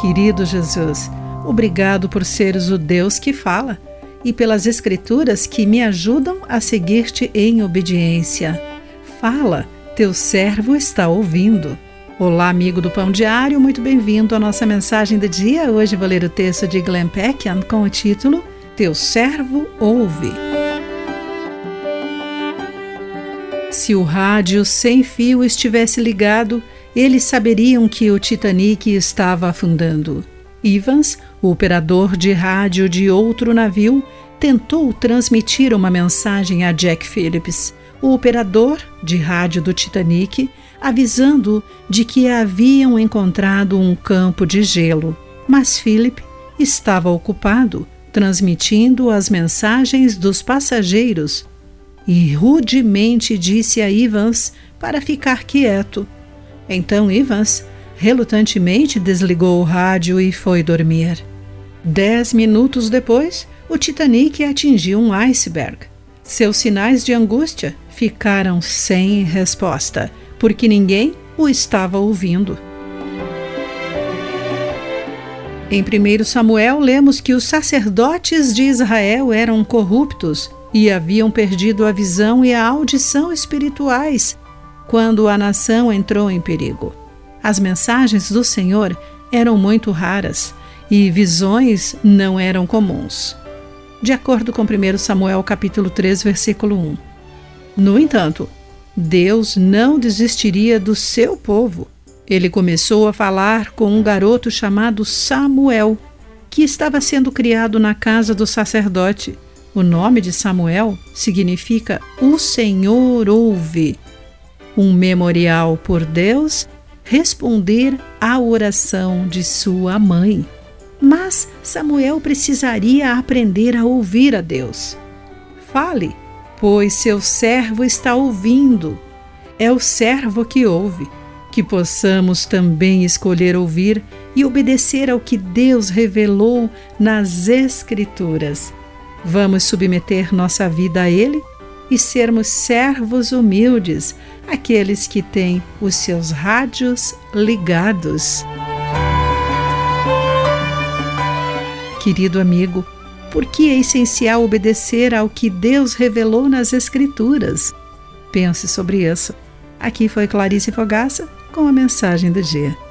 Querido Jesus, obrigado por seres o Deus que fala e pelas Escrituras que me ajudam a seguir-te em obediência. Fala, teu servo está ouvindo. Olá, amigo do Pão Diário, muito bem-vindo à nossa mensagem do dia. Hoje vou ler o texto de Glenn Peckian com o título Teu servo ouve. Se o rádio sem fio estivesse ligado, eles saberiam que o Titanic estava afundando. Evans, o operador de rádio de outro navio, tentou transmitir uma mensagem a Jack Phillips, o operador de rádio do Titanic, avisando de que haviam encontrado um campo de gelo. Mas Philip estava ocupado transmitindo as mensagens dos passageiros e rudemente disse a Evans para ficar quieto. Então Evans relutantemente desligou o rádio e foi dormir. Dez minutos depois, o Titanic atingiu um iceberg. Seus sinais de angústia ficaram sem resposta, porque ninguém o estava ouvindo. Em 1 Samuel, lemos que os sacerdotes de Israel eram corruptos e haviam perdido a visão e a audição espirituais quando a nação entrou em perigo. As mensagens do Senhor eram muito raras e visões não eram comuns. De acordo com 1 Samuel capítulo 3, versículo 1. No entanto, Deus não desistiria do seu povo. Ele começou a falar com um garoto chamado Samuel, que estava sendo criado na casa do sacerdote. O nome de Samuel significa O Senhor ouve um memorial por Deus responder à oração de sua mãe. Mas Samuel precisaria aprender a ouvir a Deus. Fale, pois seu servo está ouvindo. É o servo que ouve. Que possamos também escolher ouvir e obedecer ao que Deus revelou nas Escrituras. Vamos submeter nossa vida a Ele e sermos servos humildes, aqueles que têm os seus rádios ligados. Querido amigo, por que é essencial obedecer ao que Deus revelou nas Escrituras? Pense sobre isso. Aqui foi Clarice Fogaça com a mensagem do dia.